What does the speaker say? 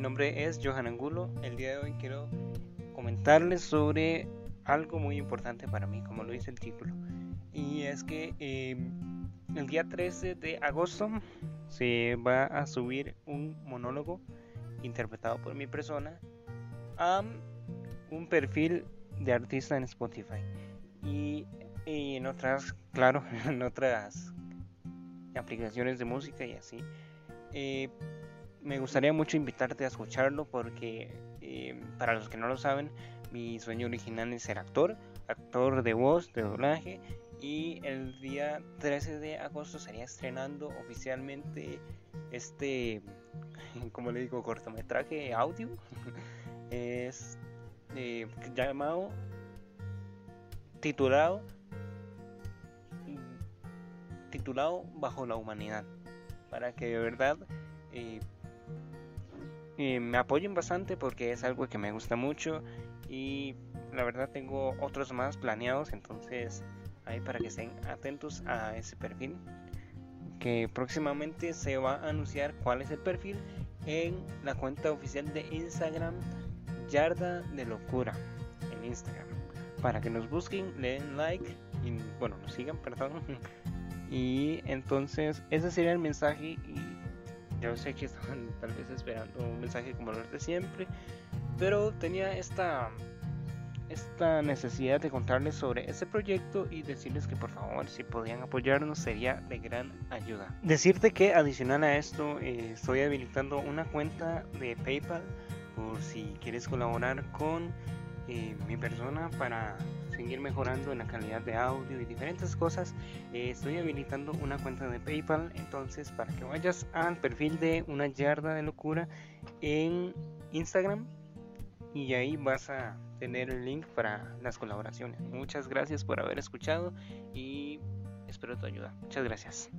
nombre es Johan Angulo. El día de hoy quiero comentarles sobre algo muy importante para mí, como lo dice el título. Y es que em, el día 13 de agosto se va a subir un monólogo interpretado por mi persona a un perfil de artista en Spotify. Y, en otras, claro, en otras aplicaciones de música y así. Eh, me gustaría mucho invitarte a escucharlo porque eh, para los que no lo saben, mi sueño original es ser actor, actor de voz, de doblaje y el día 13 de agosto estaría estrenando oficialmente este, como le digo, cortometraje audio. es eh, llamado, titulado, titulado Bajo la Humanidad. Para que de verdad eh, me apoyen bastante porque es algo que me gusta mucho y la verdad tengo otros más planeados entonces ahí para que estén atentos a ese perfil que próximamente se va a anunciar cuál es el perfil en la cuenta oficial de Instagram Yarda de Locura en Instagram para que nos busquen, le den like y bueno, nos sigan, perdón. Y entonces ese sería el mensaje yo sé que estaban tal vez esperando un mensaje como lo de siempre, pero tenía esta esta necesidad de contarles sobre ese proyecto y decirles que por favor si podían apoyarnos sería de gran ayuda. Decirte que adicional a esto eh, estoy habilitando una cuenta de PayPal por si quieres colaborar con eh, mi persona para seguir mejorando en la calidad de audio y diferentes cosas, eh, estoy habilitando una cuenta de PayPal. Entonces, para que vayas al perfil de una yarda de locura en Instagram y ahí vas a tener el link para las colaboraciones. Muchas gracias por haber escuchado y espero tu ayuda. Muchas gracias.